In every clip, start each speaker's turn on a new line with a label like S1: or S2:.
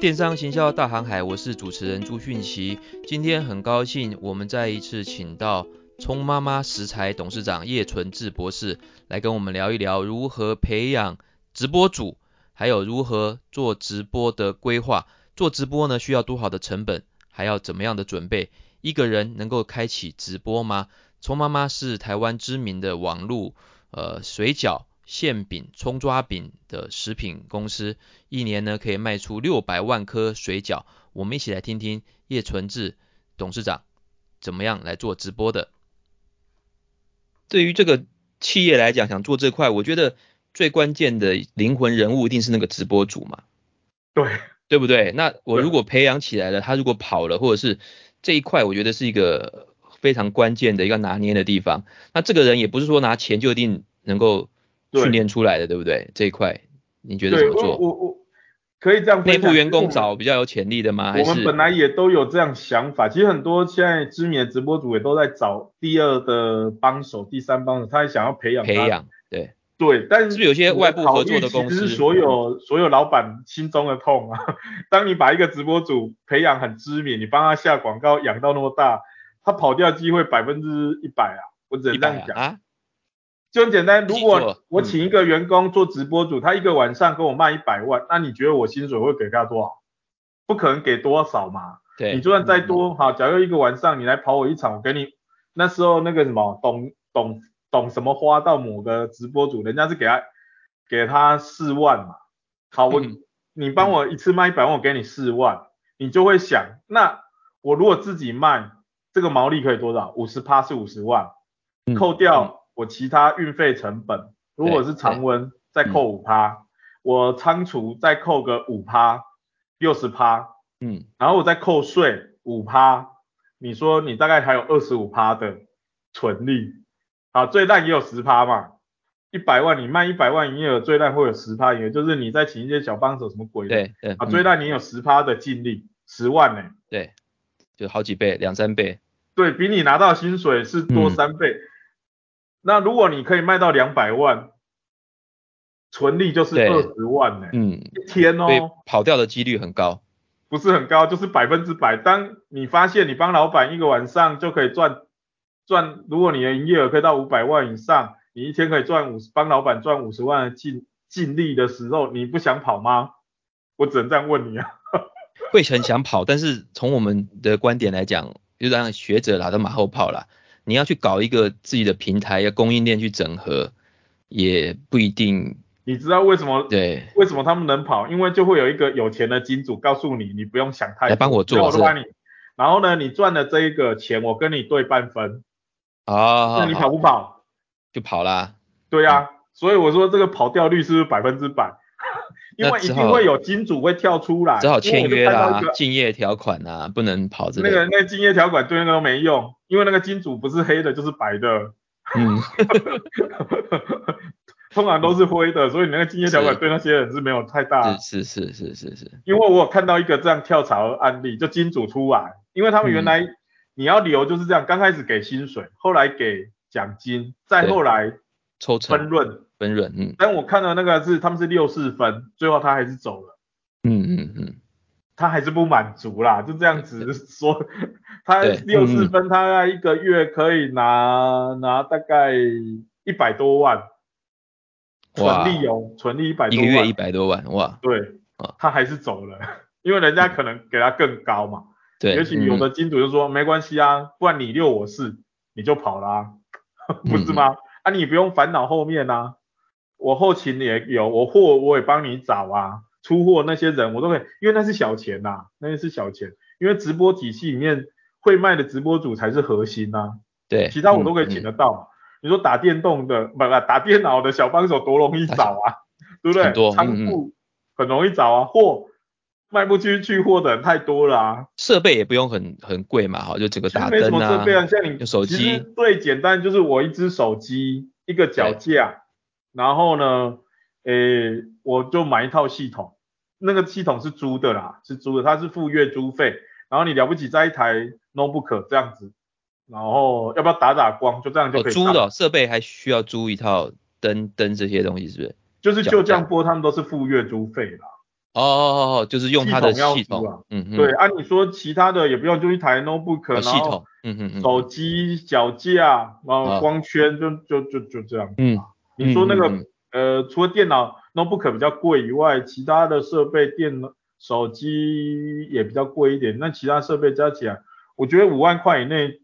S1: 电商行销大航海，我是主持人朱迅奇。今天很高兴，我们再一次请到聪妈妈食材董事长叶纯志博士来跟我们聊一聊如何培养直播主，还有如何做直播的规划。做直播呢，需要多少的成本，还要怎么样的准备？一个人能够开启直播吗？聪妈妈是台湾知名的网络呃水饺。馅饼、葱抓饼的食品公司，一年呢可以卖出六百万颗水饺。我们一起来听听叶纯志董事长怎么样来做直播的。对于这个企业来讲，想做这块，我觉得最关键的灵魂人物一定是那个直播主嘛。
S2: 对，
S1: 对不对？那我如果培养起来了，他如果跑了，或者是这一块，我觉得是一个非常关键的一个拿捏的地方。那这个人也不是说拿钱就一定能够。训练出来的对不对？这一块你觉得怎么做？
S2: 我我可以这样。
S1: 内部员工找比较有潜力的吗？
S2: 我们本来也都有这样想法。其实很多现在知名的直播主也都在找第二的帮手、第三帮手，他也想要培养。
S1: 培养，对
S2: 对。但是，
S1: 是不是有些外部合作的公司？
S2: 是所有所有老板心中的痛啊！当你把一个直播主培养很知名，你帮他下广告养到那么大，他跑掉机会百分之一百啊！我只能这样讲啊。就很简单，如果我请一个员工做直播主，他一个晚上跟我卖一百万，那你觉得我薪水会给他多少？不可能给多少嘛。
S1: 对，
S2: 你就算再多，好，假如一个晚上你来跑我一场，我给你那时候那个什么懂懂懂什么花到某个直播主，人家是给他给他四万嘛。好，我你帮我一次卖一百万，我给你四万，你就会想，那我如果自己卖，这个毛利可以多少？五十趴是五十万，扣掉。我其他运费成本，如果是常温再扣五趴，嗯，我仓储再扣个五趴，六十趴，嗯，然后我再扣税五趴，你说你大概还有二十五趴的纯利，啊，最烂也有十趴嘛，一百万你卖一百万营业额，最烂会有十趴营业，就是你在请一些小帮手什么鬼的，
S1: 对对，
S2: 啊，最烂你有十趴的净利，十万呢，
S1: 对，就好几倍，两三倍，
S2: 对，比你拿到薪水是多三倍。嗯那如果你可以卖到两百万，纯利就是二十万呢。嗯，一天哦，
S1: 跑掉的几率很高，
S2: 不是很高，就是百分之百。当你发现你帮老板一个晚上就可以赚赚，如果你的营业额可以到五百万以上，你一天可以赚五十，帮老板赚五十万的净净利的时候，你不想跑吗？我只能这样问你啊。
S1: 会很想跑，但是从我们的观点来讲，就让学者拿到马后炮了。你要去搞一个自己的平台，要供应链去整合，也不一定。
S2: 你知道为什么？
S1: 对，
S2: 为什么他们能跑？因为就会有一个有钱的金主告诉你，你不用想太多，
S1: 来帮我做，
S2: 我都帮你。然后呢，你赚的这一个钱，我跟你对半分。
S1: 啊，
S2: 那你跑不跑？
S1: 就跑啦。
S2: 对呀、啊嗯，所以我说这个跑掉率是不是百分之百？因为一定会有金主会跳出来，
S1: 只好签约啦，竞业条款啊，不能跑这个。
S2: 那个那个竞业条款对那个都没用，因为那个金主不是黑的，就是白的。嗯。通常都是灰的，所以你那个竞业条款对那些人是没有太大。
S1: 是是是是是是。
S2: 因为我有看到一个这样跳槽的案例，就金主出来，因为他们原来你要留就是这样，刚开始给薪水，后来给奖金，再后来
S1: 抽成
S2: 分润。
S1: 分润，嗯，
S2: 但我看到那个是他们是六四分，最后他还是走了，
S1: 嗯嗯嗯，
S2: 他还是不满足啦，就这样子 说，他六四分，他一个月可以拿拿大概一百多万，纯利哦，纯利一百多万，
S1: 一个月一百多万，哇，
S2: 对，他还是走了，因为人家可能给他更高嘛，
S1: 对，
S2: 尤其有的金主就说、嗯、没关系啊，不然你六我四，你就跑啦、啊，不是吗？嗯、啊，你不用烦恼后面啊。我后勤也有，我货我也帮你找啊，出货那些人我都可以，因为那是小钱呐、啊，那些是小钱，因为直播体系里面会卖的直播主才是核心呐、啊，
S1: 对，
S2: 其他我都可以请得到。嗯嗯、你说打电动的，不不，打电脑的小帮手多容易找啊，对不对？仓库很容易找啊，货卖不出去货的人太多了啊，
S1: 设备也不用很很贵嘛，哈，就这个打灯啊，没什么设备啊，
S2: 像你手机最简单就是我一只手机一个脚架。然后呢，诶，我就买一套系统，那个系统是租的啦，是租的，它是付月租费。然后你了不起在一台 notebook 这样子，然后要不要打打光，就这样就可以。
S1: 租的设备还需要租一套灯灯这些东西是不是？
S2: 就是就这样播，他们都是付月租费啦。
S1: 哦哦哦，就是用它的系统，
S2: 系统啊、
S1: 嗯嗯，
S2: 对，按、啊、你说其他的也不用，就一台 notebook，、哦、
S1: 系统，嗯嗯嗯，
S2: 手机脚架，然后光圈就、哦、就就就这样，
S1: 嗯，
S2: 你说那个、
S1: 嗯、
S2: 呃，除了电脑 notebook 比较贵以外，其他的设备电脑、手机也比较贵一点，那其他设备加起来，我觉得五万块以内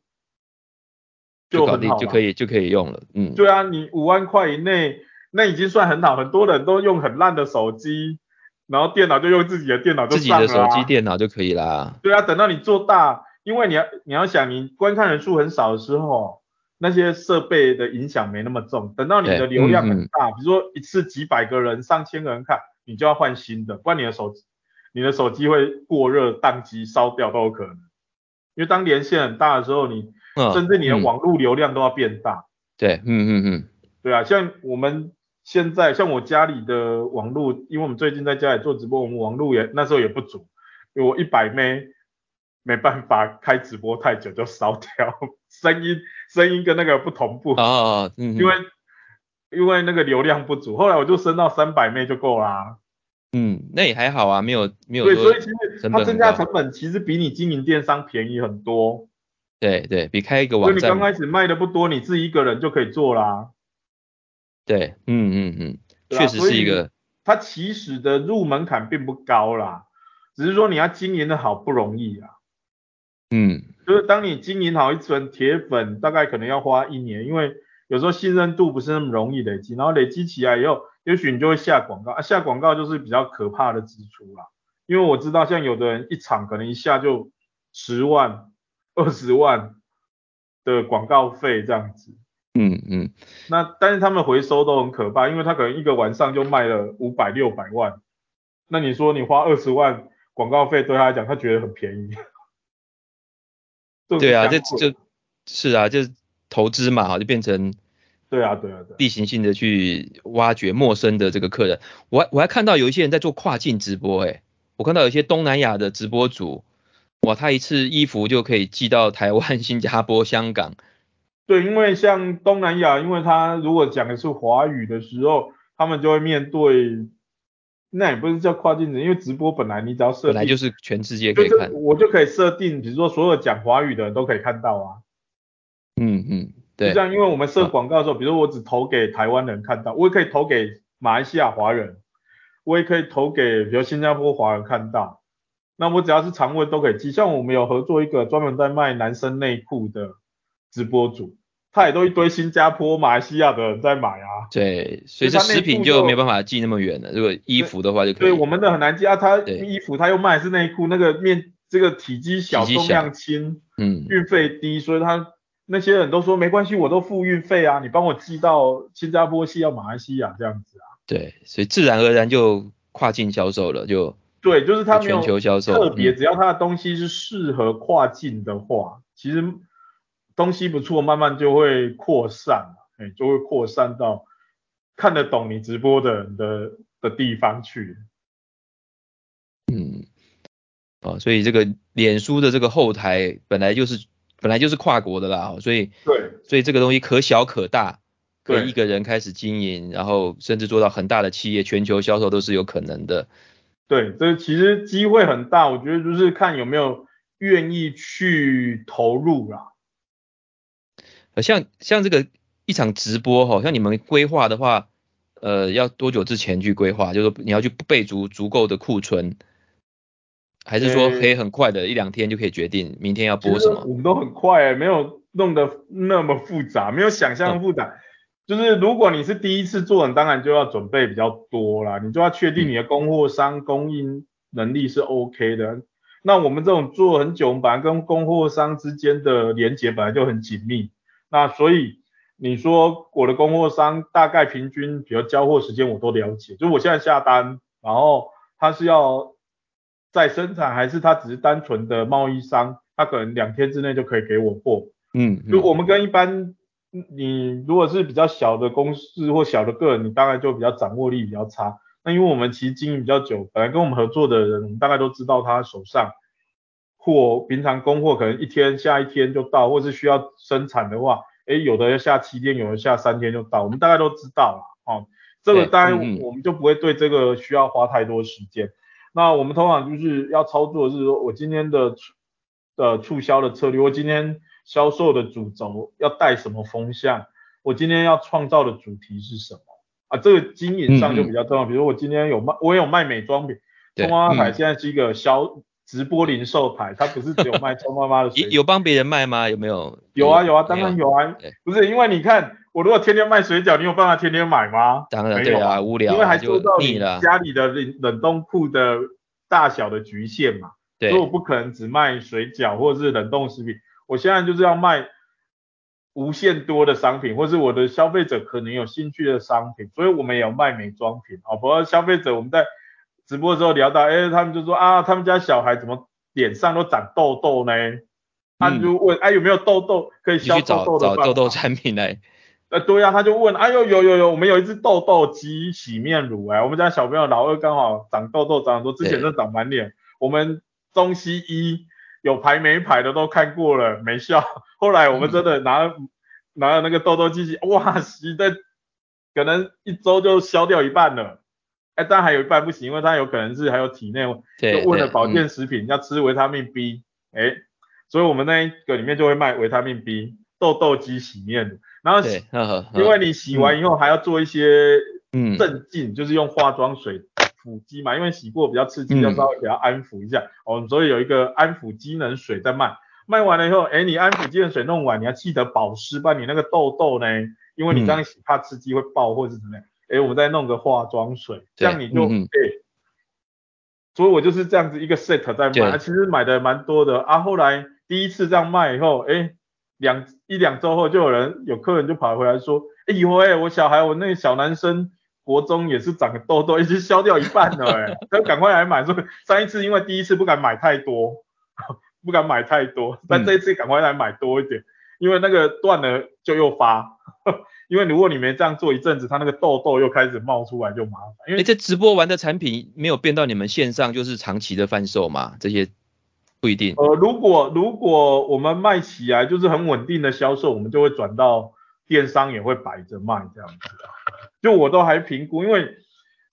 S2: 就很好
S1: 就，就可以就可以用了，嗯，
S2: 对啊，你五万块以内。那已经算很好，很多人都用很烂的手机，然后电脑就用自己的电脑就
S1: 自己的手机电脑就可以啦。
S2: 对啊，等到你做大，因为你要你要想，你观看人数很少的时候，那些设备的影响没那么重。等到你的流量很大，嗯嗯、比如说一次几百个人、上千个人看，你就要换新的，不然你的手机你的手机会过热、宕机、烧掉都有可能。因为当连线很大的时候，你、嗯、甚至你的网络流量都要变大。
S1: 对，嗯嗯嗯，
S2: 对啊，像我们。现在像我家里的网络，因为我们最近在家里做直播，我们网络也那时候也不足，因为我一百 M 没办法开直播太久就烧掉，声音声音跟那个不同步
S1: 啊，嗯，
S2: 因为因为那个流量不足，后来我就升到三百妹就够啦。
S1: 嗯，那也还好啊，没有没有。
S2: 对，所以其实它增加成本其实比你经营电商便宜很多。
S1: 对对，比开一个网站。
S2: 所以你刚开始卖的不多，你自己一个人就可以做啦。
S1: 对，嗯嗯嗯，确实是一个。
S2: 它起始的入门槛并不高啦，只是说你要经营的好不容易啊。
S1: 嗯，
S2: 就是当你经营好一层铁粉，大概可能要花一年，因为有时候信任度不是那么容易累积，然后累积起来以后，也许你就会下广告啊，下广告就是比较可怕的支出啦。因为我知道像有的人一场可能一下就十万、二十万的广告费这样子。
S1: 嗯嗯，
S2: 那但是他们回收都很可怕，因为他可能一个晚上就卖了五百六百万，那你说你花二十万广告费对他来讲，他觉得很便宜。
S1: 对啊，这这，是啊，就投资嘛，哈，就变成
S2: 对啊对啊对，
S1: 例行性的去挖掘陌生的这个客人。我还我还看到有一些人在做跨境直播，哎，我看到有些东南亚的直播主，哇，他一次衣服就可以寄到台湾、新加坡、香港。
S2: 对，因为像东南亚，因为他如果讲的是华语的时候，他们就会面对，那也不是叫跨境直播，因为直播本来你只要设定，
S1: 本来就是全世界可以看，
S2: 我就可以设定，比如说所有讲华语的人都可以看到啊。
S1: 嗯嗯，对。
S2: 就这样，因为我们设广告的时候，比如说我只投给台湾人看到，我也可以投给马来西亚华人，我也可以投给比如新加坡华人看到，那我只要是长文都可以寄。像我们有合作一个专门在卖男生内裤的。直播主，他也都一堆新加坡、马来西亚的人在买啊。
S1: 对，所以这食品就没有办法寄那么远了。如果衣服的话就可以。
S2: 对，我们的很难寄啊。他衣服他又卖是内裤，那个面这个体积小、重量轻，嗯，运费低，所以他那些人都说没关系，我都付运费啊，你帮我寄到新加坡、寄到马来西亚这样子啊。
S1: 对，所以自然而然就跨境销售了，就
S2: 对，就是他没有
S1: 全球销售，
S2: 特别只要他的东西是适合跨境的话，其实。东西不错，慢慢就会扩散，哎，就会扩散到看得懂你直播的人的的地方去。
S1: 嗯，哦，所以这个脸书的这个后台本来就是本来就是跨国的啦，所以
S2: 对，
S1: 所以这个东西可小可大，可以一个人开始经营，然后甚至做到很大的企业，全球销售都是有可能的。
S2: 对，这其实机会很大，我觉得就是看有没有愿意去投入啦。
S1: 像像这个一场直播哈，像你们规划的话，呃，要多久之前去规划？就是说你要去备足足够的库存，还是说可以很快的、欸、一两天就可以决定明天要播什么？
S2: 我们都很快、欸，没有弄得那么复杂，没有想象复杂。嗯、就是如果你是第一次做，你当然就要准备比较多啦，你就要确定你的供货商供应能力是 OK 的。嗯、那我们这种做很久，我们本来跟供货商之间的连接本来就很紧密。那所以你说我的供货商大概平均，比如交货时间我都了解，就我现在下单，然后他是要再生产，还是他只是单纯的贸易商，他可能两天之内就可以给我货。
S1: 嗯，嗯，
S2: 就我们跟一般你如果是比较小的公司或小的个人，你大概就比较掌握力比较差。那因为我们其实经营比较久，本来跟我们合作的人，我们大概都知道他手上。货平常供货可能一天下一天就到，或是需要生产的话，诶，有的要下七天，有的下三天就到，我们大概都知道了，哦，这个当然我们就不会对这个需要花太多时间。那我们通常就是要操作，是说我今天的呃促销的策略，我今天销售的主轴要带什么风向，我今天要创造的主题是什么啊？这个经营上就比较重要。嗯嗯比如我今天有卖，我有卖美妆品，中华海现在是一个销。直播零售牌，它不是只有卖葱妈妈的水，
S1: 有帮别人卖吗？有没有？
S2: 有啊有啊，当然有啊。不是因为你看，我如果天天卖水饺，你有办法天天买吗？
S1: 当然对啊，无聊，
S2: 因为还受到你家里的冷冷冻库的大小的局限嘛。对。所以我不可能只卖水饺或者是冷冻食品，我现在就是要卖无限多的商品，或是我的消费者可能有兴趣的商品，所以我们也有卖美妆品哦。不过消费者我们在。直播的时候聊到，哎、欸，他们就说啊，他们家小孩怎么脸上都长痘痘呢？他就问，哎、啊，有没有痘痘可以消痘痘
S1: 痘痘产品来。
S2: 呃，对呀、啊，他就问，哎呦，有有有，我们有一支痘痘肌洗面乳，哎，我们家小朋友老二刚好长痘痘，长很多，之前都长满脸，我们中西医有排没排的都看过了，没效。后来我们真的拿、嗯、拿了那个痘痘机器，哇，洗的可能一周就消掉一半了。哎，当然还有一半不行，因为它有可能是还有体内，就问了保健食品要吃维他命 B，哎，所以我们那一个里面就会卖维他命 B 痘痘肌洗面乳，然后因为你洗完以后还要做一些镇静，嗯、就是用化妆水抚肌嘛，因为洗过比较刺激，要稍微给它安抚一下，哦、嗯，所以有一个安抚机能水在卖，卖完了以后，哎，你安抚机能水弄完，你要记得保湿，不然你那个痘痘呢，因为你这样洗怕刺激会爆或者是怎么样。哎，我们再弄个化妆水，这样你就哎、嗯，所以我就是这样子一个 set 在卖，啊、其实买的蛮多的啊。后来第一次这样卖以后，哎，两一两周后就有人有客人就跑回来说，哎呦哎，我小孩我那个小男生国中也是长个痘痘，已经消掉一半了哎，他赶快来买，说上一次因为第一次不敢买太多，不敢买太多，但这一次赶快来买多一点，嗯、因为那个断了就又发。因为如果你没这样做一阵子，它那个痘痘又开始冒出来就麻烦。因为
S1: 这直播完的产品没有变到你们线上，就是长期的贩售嘛？这些不一定。
S2: 呃，如果如果我们卖起来就是很稳定的销售，我们就会转到电商也会摆着卖这样子。就我都还评估，因为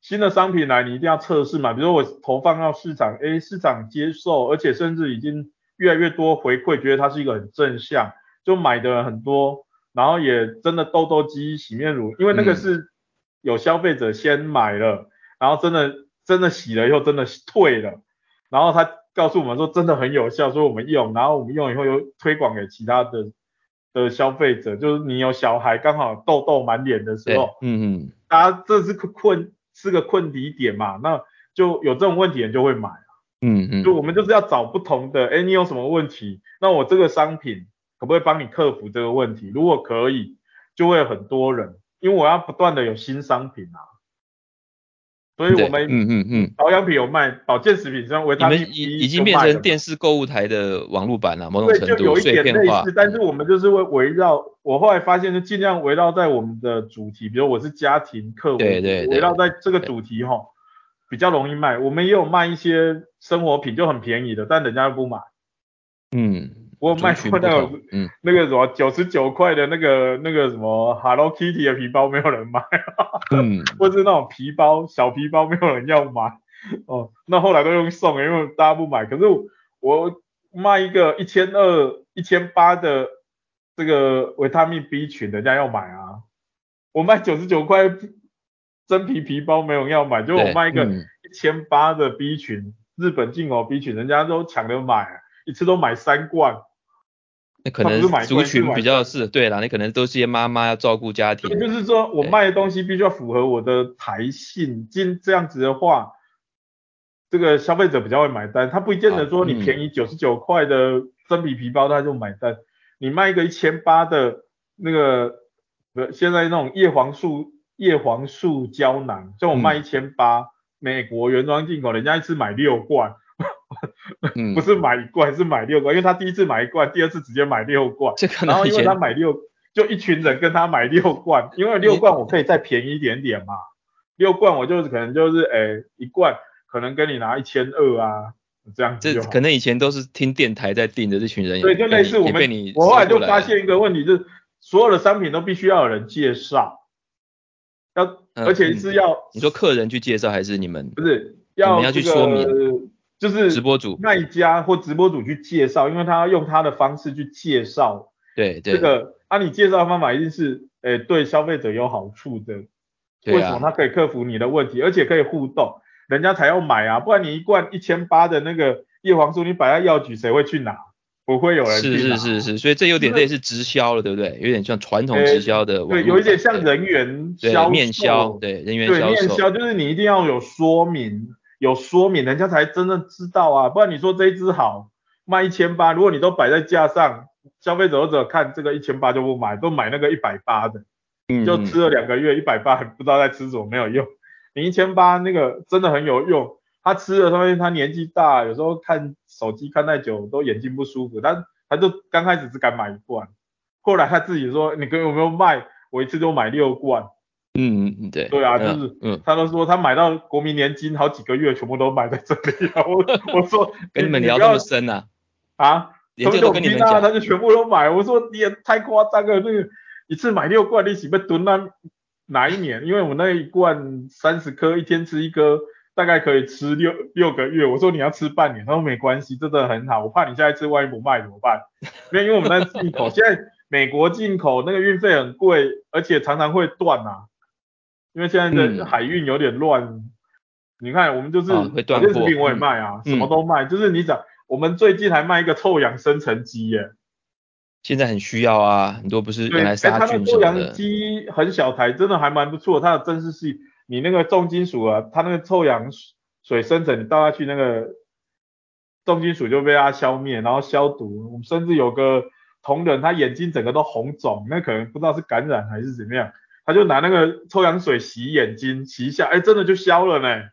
S2: 新的商品来你一定要测试嘛。比如说我投放到市场，诶，市场接受，而且甚至已经越来越多回馈，觉得它是一个很正向，就买的人很多。然后也真的痘痘肌洗面乳，因为那个是有消费者先买了，嗯、然后真的真的洗了以后真的退了，然后他告诉我们说真的很有效，说我们用，然后我们用以后又推广给其他的的消费者，就是你有小孩刚好痘痘满脸的时候，嗯嗯，大家这是个困是个困敌点嘛，那就有这种问题人就会买啊，嗯嗯，就我们就是要找不同的，哎，你有什么问题？那我这个商品。可不可以帮你克服这个问题？如果可以，就会有很多人，因为我要不断的有新商品啊，所以我们嗯嗯嗯，保养品有卖，保健食品像维他命 B
S1: 已经变成电视购物台的网络版了，某种程度
S2: 对，就有一点类似，但是我们就是会围绕，我后来发现就尽量围绕在我们的主题，比如我是家庭客户，对对，围绕在这个主题哈，比较容易卖。我们也有卖一些生活品，就很便宜的，但人家又不买，嗯。我有卖过那个，嗯，那个什么九十九块的那个那个什么 Hello Kitty 的皮包，没有人买，嗯，或是那种皮包小皮包，没有人要买，哦，那后来都用送，因为大家不买。可是我卖一个一千二、一千八的这个维他命 B 群，人家要买啊。我卖九十九块真皮皮包，没有人要买，就我卖一个一千八的 B 群，日本进口 B 群，人家都抢着买，一次都买三罐。
S1: 那可能族群比较是对啦，你可能都是些妈妈要照顾家庭。
S2: 就是说我卖的东西必须要符合我的财性，今这样子的话，这个消费者比较会买单。他不见得说你便宜九十九块的真皮皮包他就买单，你卖一个一千八的那个，现在那种叶黄素叶黄素胶囊，像我卖一千八，美国原装进口，人家一次买六罐。不是买一罐，是买六罐，因为他第一次买一罐，第二次直接买六罐，然后因为他买六，就一群人跟他买六罐，因为六罐我可以再便宜一点点嘛，六罐我就是可能就是诶、欸、一罐可能跟你拿一千二啊，这样子。这
S1: 可能以前都是听电台在订的这群人，
S2: 对，就类似我们，我后来就发现一个问题，就是所有的商品都必须要有人介绍，要而且是要、
S1: 嗯、你说客人去介绍还是你们？
S2: 不是。要、这个、
S1: 要去说明，
S2: 就是
S1: 直播主
S2: 卖家或直播主去介绍，因为他要用他的方式去介绍。
S1: 对对。
S2: 这个啊，你介绍的方法一定是，诶，对消费者有好处的。对啊。为什么他可以克服你的问题，而且可以互动，人家才要买啊，不然你一罐一千八的那个叶黄素，你摆在药局，谁会去拿？不会有人去
S1: 拿。是是是是，所以这有点类似直销了，对不对？有点像传统直销的。
S2: 对，有一点像人员销售。面销，
S1: 对，人员销售。对，
S2: 面销就是你一定要有说明，有说明，人家才真正知道啊，不然你说这一支好，卖一千八，如果你都摆在架上，消费者或者看这个一千八就不买，都买那个一百八的，嗯，就吃了两个月，一百八不知道在吃什么，没有用。你一千八那个真的很有用，他吃了，因为他年纪大，有时候看手机看太久都眼睛不舒服，他他就刚开始只敢买一罐，后来他自己说，你给有没有卖？我一次就买六罐。
S1: 嗯嗯对。
S2: 对啊，就是，嗯，他都说他买到国民年金好几个月，全部都买在这里啊。我 我说
S1: 跟你们聊这么深啊？
S2: 啊？
S1: 研究都跟你们讲，
S2: 他就全部都买。我说你也太夸张了，那个一次买六罐，你岂不蹲那？哪一年？因为我那一罐三十颗，一天吃一颗，大概可以吃六六个月。我说你要吃半年，他说没关系，真的很好。我怕你下一次万一不卖怎么办？因为因为我们那进口，现在美国进口那个运费很贵，而且常常会断啊。因为现在的海运有点乱。嗯、你看我们就是保健食品我也卖啊，嗯、什么都卖。就是你讲，我们最近还卖一个臭氧生成机耶。
S1: 现在很需要啊，很多不是原来杀菌什么的。
S2: 臭氧机很小台，真的还蛮不错。它的增湿器，你那个重金属啊，它那个臭氧水生成，你倒下去那个重金属就被它消灭，然后消毒。我们甚至有个同仁，他眼睛整个都红肿，那可能不知道是感染还是怎么样，他就拿那个臭氧水洗眼睛，洗一下，哎，真的就消了呢。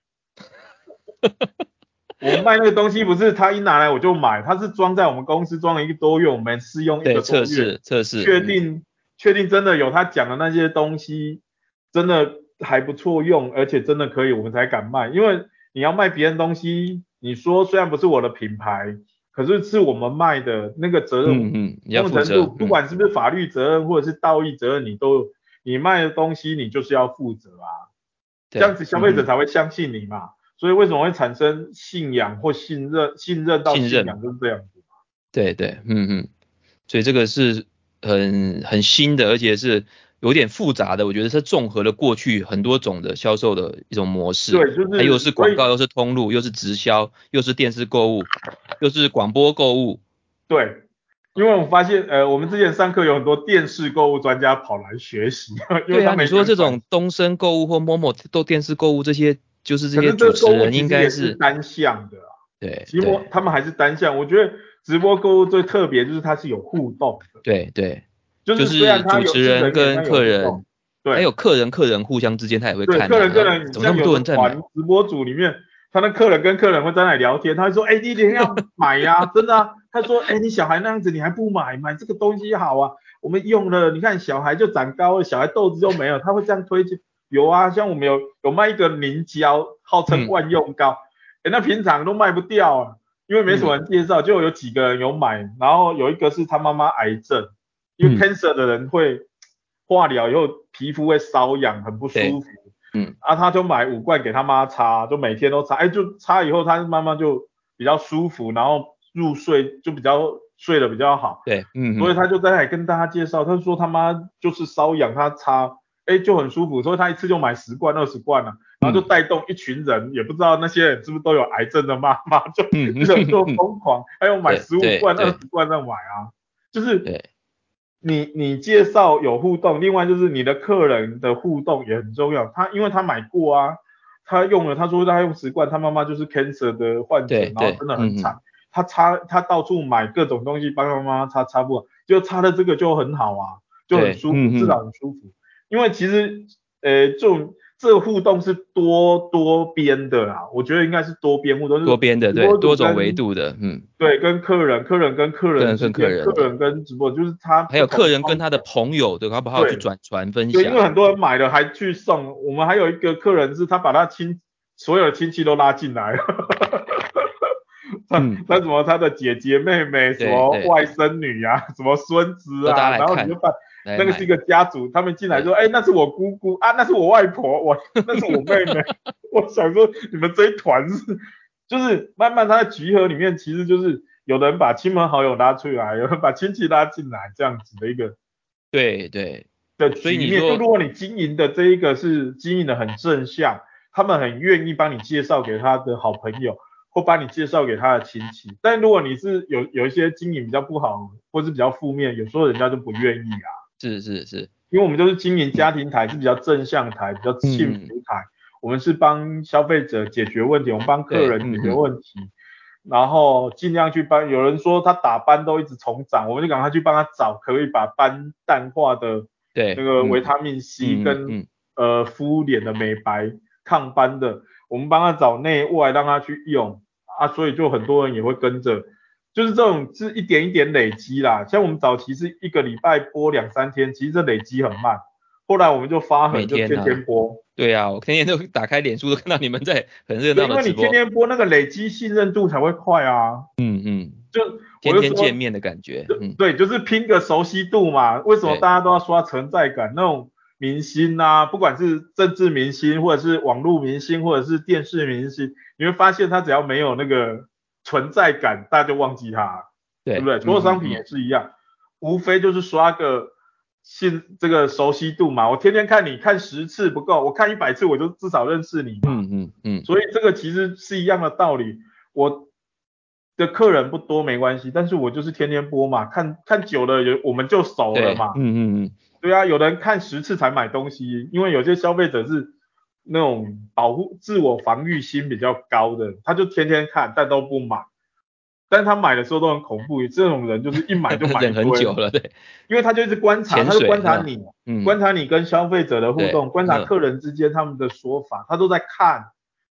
S2: 我们卖那个东西不是他一拿来我就买，他是装在我们公司装了一个多月，我们试用一个多月，测试测试，确定确定真的有他讲的那些东西，真的还不错用，而且真的可以，我们才敢卖。因为你要卖别人东西，你说虽然不是我的品牌，可是是我们卖的那个责任，嗯嗯，某种程度不管是不是法律责任或者是道义责任，你都你卖的东西你就是要负责啊，这样子消费者才会相信你嘛。所以为什么会产生信仰或信任？信任到信仰就是这样子嘛。
S1: 对对，嗯嗯。所以这个是很很新的，而且是有点复杂的。我觉得是综合了过去很多种的销售的一种模式。
S2: 对，就是。
S1: 它又是广告，又是通路，又是直销，又是电视购物，又是广播购物。
S2: 对，因为我发现，呃，我们之前上课有很多电视购物专家跑来学习。
S1: 对啊，你说这种东升购物或某某都电视购物这些。就是这些主持人应该是
S2: 单向的，
S1: 对，
S2: 直播他们还是单向。我觉得直播购物最特别就是它是有互动的，
S1: 对对，就是主持人跟客人，对，还有客人客人互相之间他也会看，
S2: 客人客人，
S1: 怎么那么多人在买？
S2: 直播组里面，他的客人跟客人会在那里聊天，他会说，哎，你一定要买呀，真的啊。他说，哎，你小孩那样子你还不买？买这个东西好啊，我们用了，你看小孩就长高了，小孩痘子就没有，他会这样推荐。有啊，像我们有有卖一个凝胶，号称万用膏，哎、嗯欸，那平常都卖不掉啊，因为没什么人介绍，嗯、就有几个人有买，然后有一个是他妈妈癌症，因为 cancer 的人会化疗以后皮肤会瘙痒，很不舒服，嗯，啊，他就买五罐给他妈擦，就每天都擦，哎、欸，就擦以后他妈妈就比较舒服，然后入睡就比较睡得比较好，
S1: 对，嗯，
S2: 所以他就在那里跟大家介绍，他说他妈就是瘙痒，他擦。哎，就很舒服，所以他一次就买十罐、二十罐了，然后就带动一群人，嗯、也不知道那些人是不是都有癌症的妈妈，就人就疯狂，还有买十五罐、二十罐在买啊，就是你你介绍有互动，另外就是你的客人的互动也很重要，他因为他买过啊，他用了，他说他用十罐，他妈妈就是 cancer 的患者，然后真的很惨，嗯、他擦他到处买各种东西帮他妈妈擦，擦不好，就擦的这个就很好啊，就很舒服，至少很舒服。因为其实，呃，这种这个互动是多多边的啦，我觉得应该是多边互动，
S1: 多边的，对，多种维度的，嗯，
S2: 对，跟客人，客人跟客人，
S1: 跟客人，
S2: 客人跟直播，就是他
S1: 还有客人跟他的朋友，对，好不好去转传分享？
S2: 对，因为很多人买了还去送，我们还有一个客人是他把他亲所有的亲戚都拉进来了，嗯，他什么他的姐姐妹妹，什么外甥女呀，什么孙子啊，然后你就把。那个是一个家族，他们进来说，哎，那是我姑姑啊，那是我外婆，我那是我妹妹。我想说，你们这一团是，就是慢慢他的集合里面，其实就是有人把亲朋好友拉出来，有人把亲戚拉进来，这样子的一个。
S1: 对对
S2: 的局面，就如果你经营的这一个是经营的很正向，他们很愿意帮你介绍给他的好朋友，或把你介绍给他的亲戚。但如果你是有有一些经营比较不好，或是比较负面，有时候人家就不愿意啊。
S1: 是是是，
S2: 因为我们都是经营家庭台，嗯、是比较正向台，比较幸福台。嗯、我们是帮消费者解决问题，我们帮客人解决问题，嗯、然后尽量去帮。有人说他打斑都一直重长，我们就赶快去帮他找可以把斑淡化的，对那个维他命 C 跟、嗯嗯、呃敷脸的美白抗斑的，我们帮他找内外让他去用啊，所以就很多人也会跟着。就是这种是一点一点累积啦，像我们早期是一个礼拜播两三天，其实这累积很慢。后来我们就发狠，就天天播。
S1: 对啊，我天天都打开脸书都看到你们在很热闹的。
S2: 因为你天天播那个累积信任度才会快啊。
S1: 嗯嗯。
S2: 就
S1: 天天见面的感觉。嗯。
S2: 对，就是拼个熟悉度嘛。为什么大家都要刷存在感？那种明星啊，不管是政治明星，或者是网络明星，或者是电视明星，你会发现他只要没有那个。存在感，大家就忘记他，对，对不对？所有商品也是一样，嗯嗯、无非就是刷个信这个熟悉度嘛。我天天看你看十次不够，我看一百次我就至少认识你嘛。嗯嗯嗯。所以这个其实是一样的道理。我的客人不多没关系，但是我就是天天播嘛，看看久了有我们就熟了嘛。嗯嗯嗯。对啊，有人看十次才买东西，因为有些消费者是。那种保护自我防御心比较高的，他就天天看，但都不买。但他买的时候都很恐怖，这种人就是一买就买
S1: 很久了，对。
S2: 因为他就一直观察，他就观察你，嗯、观察你跟消费者的互动，观察客人之间他们的说法，他都在看。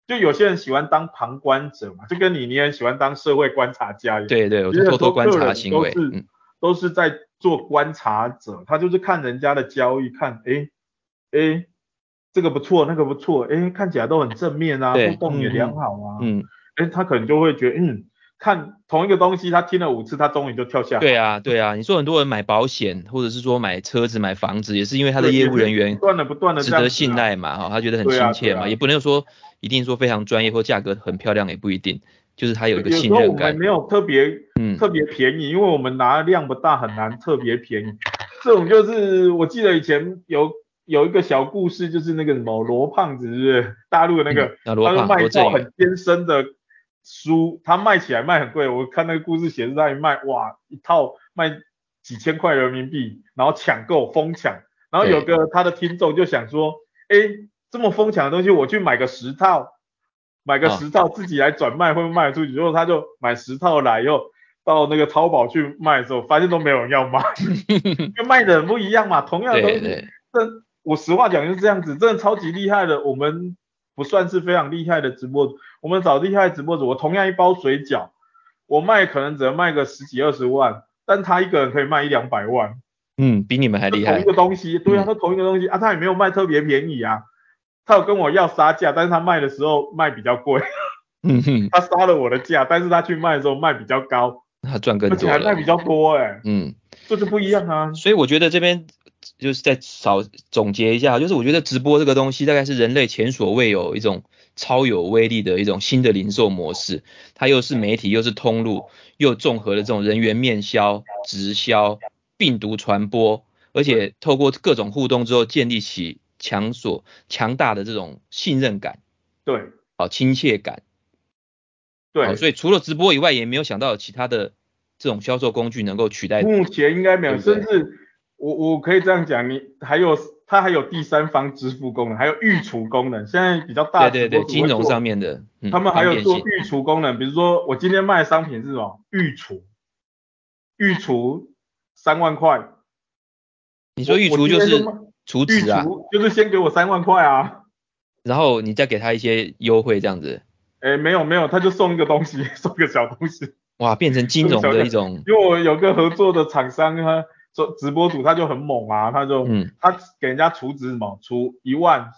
S2: 就有些人喜欢当旁观者嘛，就跟你你也喜欢当社会观察家一样。
S1: 对对，我就偷偷观察行为。
S2: 都是、嗯、都是在做观察者，他就是看人家的交易，看，哎哎。这个不错，那个不错，哎，看起来都很正面啊，对互动也良好啊，嗯，哎，他可能就会觉得，嗯，看同一个东西，他听了五次，他终于就跳下来。
S1: 对啊，对啊，你说很多人买保险，或者是说买车子、买房子，也是因为他的业务人员不断的不断的值得信赖嘛，哈、啊，他觉得很亲切嘛，啊啊、也不能说一定说非常专业或价格很漂亮也不一定，就是他有一个信任感。
S2: 我们没有特别，嗯，特别便宜，因为我们拿的量不大，很难特别便宜。这种就是我记得以前有。有一个小故事，就是那个什么罗胖子，是不是大陆的那个？他卖一套很艰深的书，他卖起来卖很贵。我看那个故事写是在卖，哇，一套卖几千块人民币，然后抢购疯抢。然后有个他的听众就想说，哎，这么疯抢的东西，我去买个十套，买个十套自己来转卖，会不会卖出去？然后他就买十套来，以后到那个淘宝去卖的时候，发现都没有人要买，因为卖的很不一样嘛，同样的东西，这。我实话讲就是这样子，真的超级厉害的。我们不算是非常厉害的直播，我们找厉害的直播主，我同样一包水饺，我卖可能只能卖个十几二十万，但他一个人可以卖一两百万。
S1: 嗯，比你们还厉害。
S2: 同一个东西，对啊，他同一个东西、嗯、啊，他也没有卖特别便宜啊，他有跟我要杀价，但是他卖的时候卖比较贵。嗯哼，他杀了我的价，但是他去卖的时候卖比较高，
S1: 他赚更多，而且
S2: 还卖比较多哎、欸。嗯，这就不一样啊。
S1: 所以我觉得这边。就是再少总结一下，就是我觉得直播这个东西大概是人类前所未有一种超有威力的一种新的零售模式，它又是媒体又是通路，又综合了这种人员面销、直销、病毒传播，而且透过各种互动之后建立起强所强大的这种信任感，
S2: 对，
S1: 好亲切感，
S2: 对，
S1: 所以除了直播以外，也没有想到有其他的这种销售工具能够取代。
S2: 目前应该没有，甚至。我我可以这样讲，你还有它还有第三方支付功能，还有预储功能。现在比较大的
S1: 对对对，金融上面的，
S2: 嗯、他们还有做预储功能，比如说我今天卖的商品是什么？预储，预储三万块。
S1: 你说预储就是储值啊？
S2: 就是先给我三万块啊，
S1: 然后你再给他一些优惠这样子。
S2: 哎，没有没有，他就送一个东西，送个小东西。
S1: 哇，变成金融的一种。
S2: 因为我有个合作的厂商他。做直播主他就很猛啊，他就、嗯、他给人家储值什么，储一万、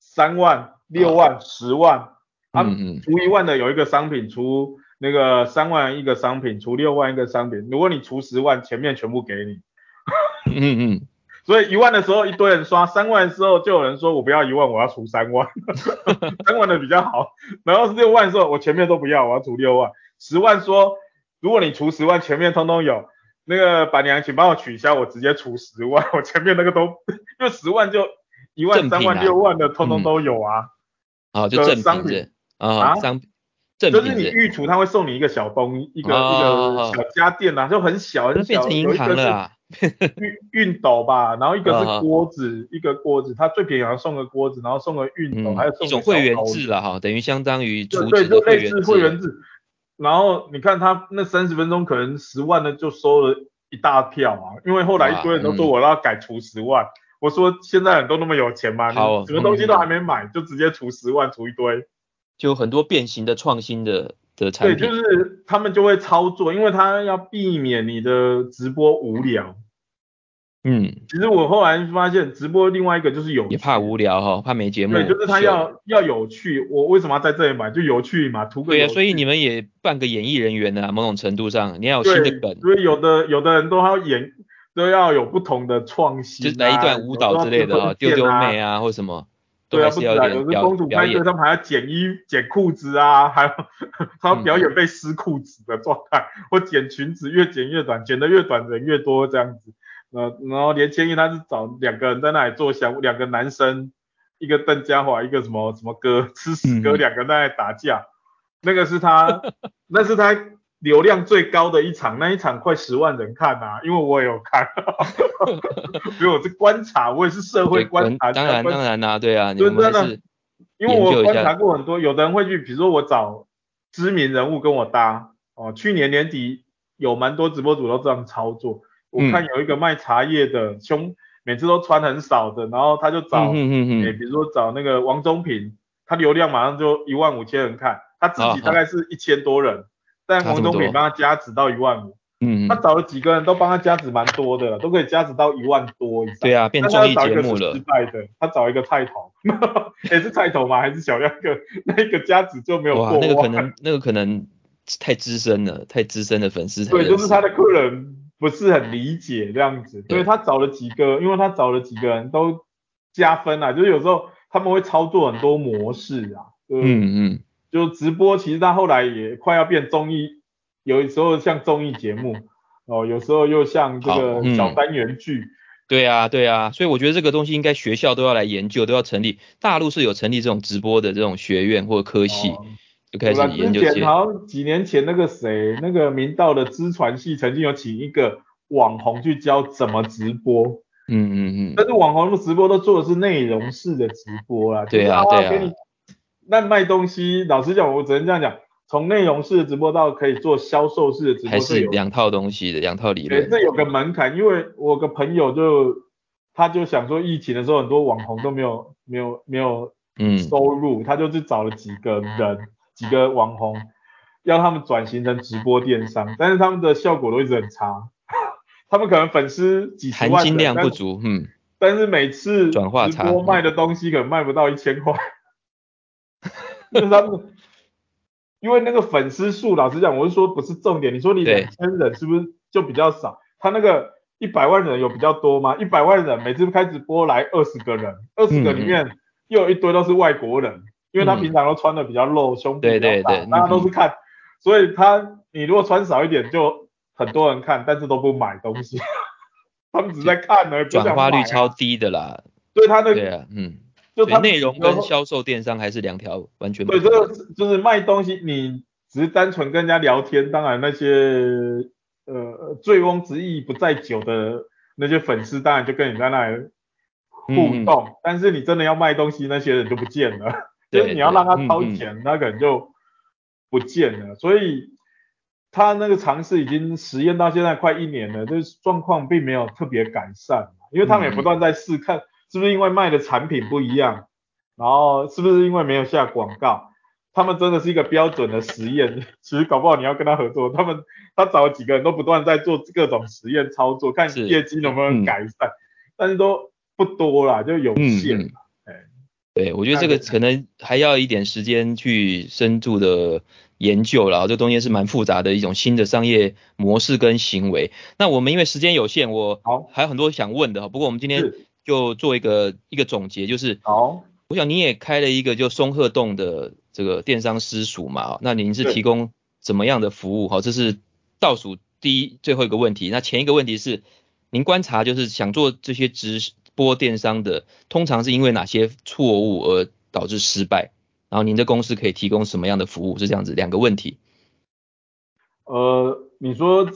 S2: 三万、六万、十万，他除一万的有一个商品，除那个三万一个商品，除六万一个商品。如果你除十万，前面全部给你。嗯 嗯，所以一万的时候一堆人刷，三万的时候就有人说我不要一万，我要出三万，三万的比较好。然后是六万的时候我前面都不要，我要出六万。十万说如果你出十万，前面通通有。那个板娘，请帮我取消，我直接出十万，我前面那个都 就十万就一万、三万、六万的，通通都有啊。
S1: 啊，就赠品啊，商
S2: 就是你预储，他会送你一个小东，一个一个小家电呐，就很小很小，
S1: 变成银行了。
S2: 熨熨斗吧，然后一个是锅子，一个锅子，他最便宜好像送个锅子，然后送个熨斗，还有送一种
S1: 会员制了哈，等于相当于
S2: 对对，就类似会员制。然后你看他那三十分钟可能十万的就收了一大票啊，因为后来一堆人都说我要改除十万，嗯、我说现在人都那么有钱吗？好，什么东西都还没买、嗯、就直接除十万除一堆，
S1: 就很多变形的创新的的产品。
S2: 对，就是他们就会操作，因为他要避免你的直播无聊。嗯，其实我后来发现直播另外一个就是有趣，
S1: 也怕无聊哈、哦，怕没节目。
S2: 对，就是他要要有趣。我为什么要在这里买？就有趣嘛，图个。
S1: 对啊，所以你们也半个演艺人员呢、啊，某种程度上你要有新的梗。
S2: 所以有的有的人都要演，都要有不同的创新、啊，
S1: 就来一段舞蹈之类的啊，丢丢妹啊或什么。
S2: 对啊，不然有的公主拍摄他们还要剪衣剪裤子啊，还有他要表演被撕裤子的状态，嗯、或剪裙子越剪越短，剪得越短人越多这样子。呃，然后连千亿他是找两个人在那里做香，两个男生，一个邓家华，一个什么什么哥，吃屎哥，两个在那里打架，嗯、那个是他，那是他流量最高的一场，那一场快十万人看啊，因为我也有看，因为我是观察，我也是社会观察，
S1: 当然当然啦、啊，对啊，
S2: 真的，因为我观察过很多，有的人会去，比如说我找知名人物跟我搭，哦，去年年底有蛮多直播主都这样操作。我看有一个卖茶叶的，胸每次都穿很少的，然后他就找，哎、欸，比如说找那个王中平，他流量马上就一万五千人看，他自己大概是一千多人，但王中平帮他加值到一万五，嗯，他找了几个人都帮他加值蛮多的，都可以加值到一万多以上。
S1: 对啊，变综艺节目了。
S2: 失败的，他找一个菜头，也是菜头吗？还是小亮哥？那个加值就没有过。
S1: 那个可能，那个可能太资深了，太资深的粉丝。
S2: 对，就是他的客人。不是很理解这样子，所以他找了几个，因为他找了几个人都加分啊，就是有时候他们会操作很多模式啊，嗯嗯，就直播其实他后来也快要变综艺，有时候像综艺节目 哦，有时候又像这个小单元剧，嗯，
S1: 对啊对啊，所以我觉得这个东西应该学校都要来研究，都要成立，大陆是有成立这种直播的这种学院或科系。哦就开始研究。之前
S2: 好像几年前那个谁，那个明道的资传系曾经有请一个网红去教怎么直播。嗯嗯嗯。但是网红的直播都做的是内容式的直播啦。
S1: 对啊对啊。
S2: 给你，那卖东西，老实讲，我只能这样讲，从内容式的直播到可以做销售式的直播，
S1: 还是两套东西的，两套理论。
S2: 对，这有个门槛，因为我个朋友就他就想说，疫情的时候很多网红都没有没有没有嗯收入，嗯、他就去找了几个人。几个网红要他们转型成直播电商，但是他们的效果都一直很差。他们可能粉丝几十万，
S1: 含金量不足，嗯，
S2: 但是每次直播卖的东西可能卖不到一千块。就是他们，因为那个粉丝数，老实讲，我是说不是重点。你说你两千人是不是就比较少？他那个一百万人有比较多吗？一百万人每次开直播来二十个人，二十个里面又有一堆都是外国人。因为他平常都穿的比较露，嗯、胸部比较大，对对对，大家都是看，嗯、所以他你如果穿少一点，就很多人看，但是都不买东西，他们只在看而
S1: 已。转化率超低的啦。
S2: 对他的，
S1: 对啊，嗯，就他内容跟销售电商还是两条完全不同。
S2: 对，这个就是卖东西，你只是单纯跟人家聊天，当然那些呃醉翁之意不在酒的那些粉丝，当然就跟你在那里互动，嗯、但是你真的要卖东西，那些人就不见了。所以你要让他掏钱，他可能就不见了。所以他那个尝试已经实验到现在快一年了，就是状况并没有特别改善。因为他们也不断在试，看是不是因为卖的产品不一样，然后是不是因为没有下广告。他们真的是一个标准的实验。其实搞不好你要跟他合作，他们他找了几个人都不断在做各种实验操作，看业绩能不能改善，但是都不多啦，就有限。
S1: 对，我觉得这个可能还要一点时间去深度的研究了，这东西是蛮复杂的一种新的商业模式跟行为。那我们因为时间有限，我好还有很多想问的，不过我们今天就做一个一个总结，就是好，我想你也开了一个就松鹤洞的这个电商私塾嘛，那您是提供怎么样的服务？好，这是倒数第一最后一个问题。那前一个问题是，您观察就是想做这些直播电商的，通常是因为哪些错误而导致失败？然后您的公司可以提供什么样的服务？是这样子两个问题。
S2: 呃，你说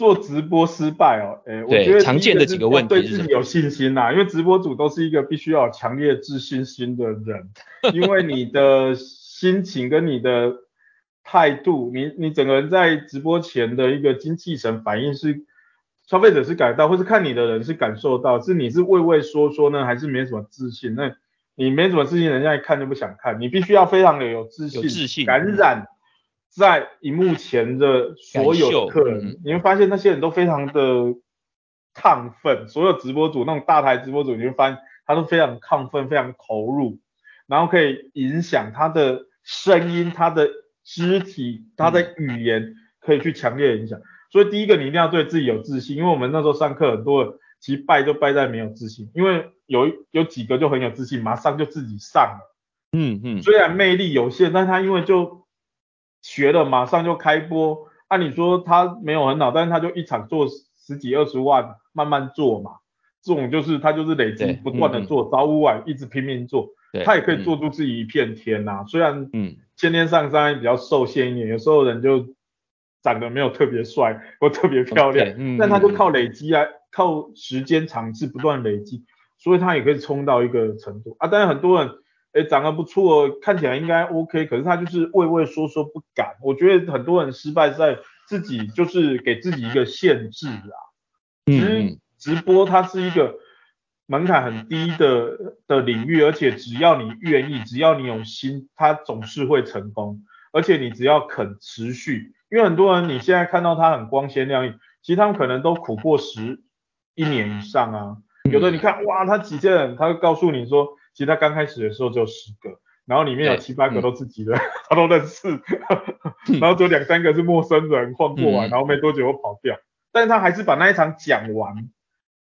S2: 做直播失败哦，哎，我觉得
S1: 常见的几个问题
S2: 对自己有信心呐，因为直播主都是一个必须要有强烈自信心的人，因为你的心情跟你的态度，你你整个人在直播前的一个精气神反应是消费者是感到，或是看你的人是感受到，是你是畏畏缩缩呢，还是没什么自信？那你没什么自信，人家一看就不想看。你必须要非常的有自信，自信感染在荧幕前的所有的客人，嗯。你会发现那些人都非常的亢奋，所有直播主那种大台直播主，你会发现他都非常亢奋，非常投入，然后可以影响他的声音、他的肢体、他的语言，可以去强烈影响。嗯。所以第一个，你一定要对自己有自信，因为我们那时候上课很多人。其实败就败在没有自信，因为有有几个就很有自信，马上就自己上了。嗯嗯。虽然魅力有限，但他因为就学了，马上就开播。按理说他没有很好，但是他就一场做十几二十万，慢慢做嘛。这种就是他就是累积不断的做，早午晚一直拼命做。他也可以做出自己一片天呐、啊。虽然嗯，天天上山比较受限一点，有时候人就长得没有特别帅或特别漂亮，嗯、但他就靠累积啊。靠时间长次不断累积，所以他也可以冲到一个程度啊。当然很多人，哎，长得不错，看起来应该 OK，可是他就是畏畏缩缩不敢。我觉得很多人失败在自己就是给自己一个限制啊。其实直播它是一个门槛很低的的领域，而且只要你愿意，只要你有心，它总是会成功。而且你只要肯持续，因为很多人你现在看到他很光鲜亮丽，其实他们可能都苦过十。一年以上啊，有的你看哇，他几千人，他会告诉你说，其实他刚开始的时候只有十个，然后里面有七八个都自己的，他都认识，然后只有两三个是陌生人晃过来，然后没多久又跑掉，但是他还是把那一场讲完。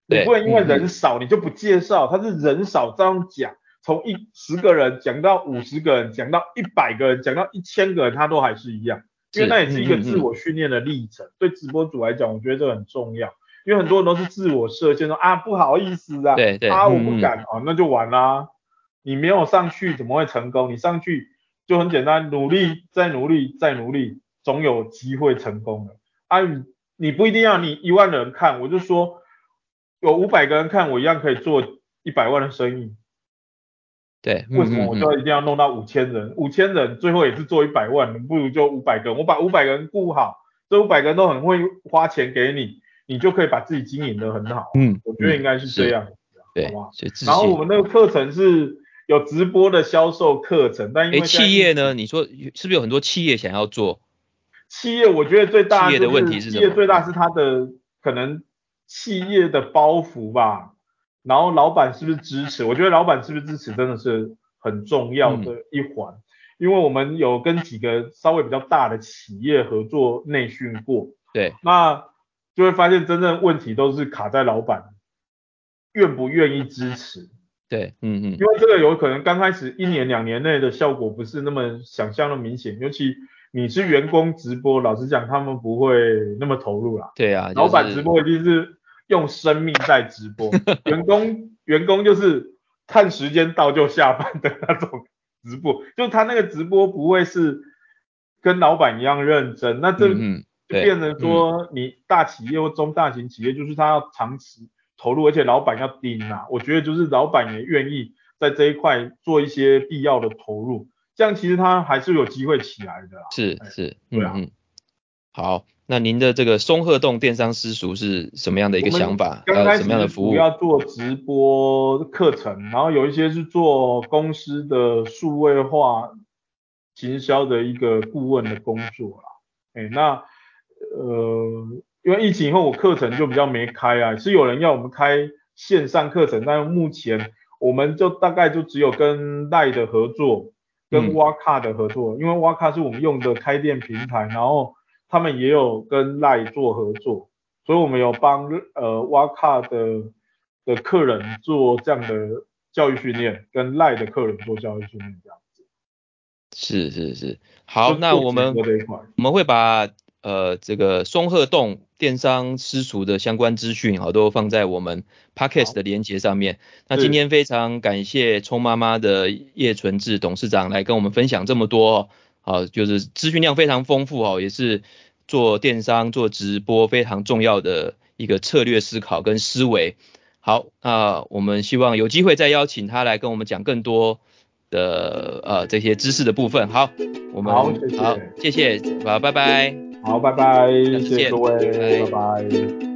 S2: 你不能因为人少你就不介绍，他是人少这样讲，从一十个人讲到五十个人，讲到一百个人，讲到一千个人，他都还是一样，因为那也是一个自我训练的历程。对直播主来讲，我觉得这很重要。因为很多人都是自我设限，说啊不好意思啊，对对啊我不敢、嗯、啊，那就完啦。你没有上去怎么会成功？你上去就很简单，努力再努力再努力，总有机会成功的。啊你，你不一定要你一万人看，我就说有五百个人看，我一样可以做一百万的生意。对，为什么我就一定要弄到五千人？五、嗯、千人最后也是做一百万，不如就五百个，我把五百个人顾好，这五百个人都很会花钱给你。你就可以把自己经营得很好，嗯，我觉得应该是这样，嗯、对？然后我们那个课程是有直播的销售课程，但因为
S1: 企业呢，你说是不是有很多企业想要做？
S2: 企业我觉得最大的企业的问题是什么？企业最大是它的可能企业的包袱吧，然后老板是不是支持？我觉得老板是不是支持真的是很重要的一环，嗯、因为我们有跟几个稍微比较大的企业合作内训过，对，那。就会发现真正问题都是卡在老板愿不愿意支持。对，嗯嗯，因为这个有可能刚开始一年两年内的效果不是那么想象的明显，尤其你是员工直播，老实讲他们不会那么投入啦。对啊，就是、老板直播一定是用生命在直播，员工员工就是看时间到就下班的那种直播，就他那个直播不会是跟老板一样认真，那这。就变成说，你大企业或中大型企业，就是他要长期投入，而且老板要盯啊。我觉得就是老板也愿意在这一块做一些必要的投入，这样其实他还是有机会起来的。是是，对啊。嗯，好，那您的这个松鹤洞电商私塾是什么样的一个想法？刚开始什么样的服务？主要做直播课程，然后有一些是做公司的数位化行销的一个顾问的工作啦。哎，那。呃，因为疫情以后，我课程就比较没开啊，是有人要我们开线上课程，但目前我们就大概就只有跟赖的合作，跟挖卡的合作，嗯、因为挖卡是我们用的开店平台，然后他们也有跟赖做合作，所以我们有帮呃挖卡的的客人做这样的教育训练，跟赖的客人做教育训练这样子。
S1: 是是是，好，那我们我们会把呃这个松鹤洞电商私塾的相关资讯好都放在我们 Podcast 的连接上面。那今天非常感谢聪妈妈的叶纯志董事长来跟我们分享这么多，好，就是资讯量非常丰富哦，也是做电商做直播非常重要的一个策略思考跟思维。好，那我们希望有机会再邀请他来跟我们讲更多。的呃这些知识的部分，好，我们
S2: 好，谢谢，
S1: 好，谢谢，好，拜拜，
S2: 好，拜拜，谢谢各位，拜拜。拜拜。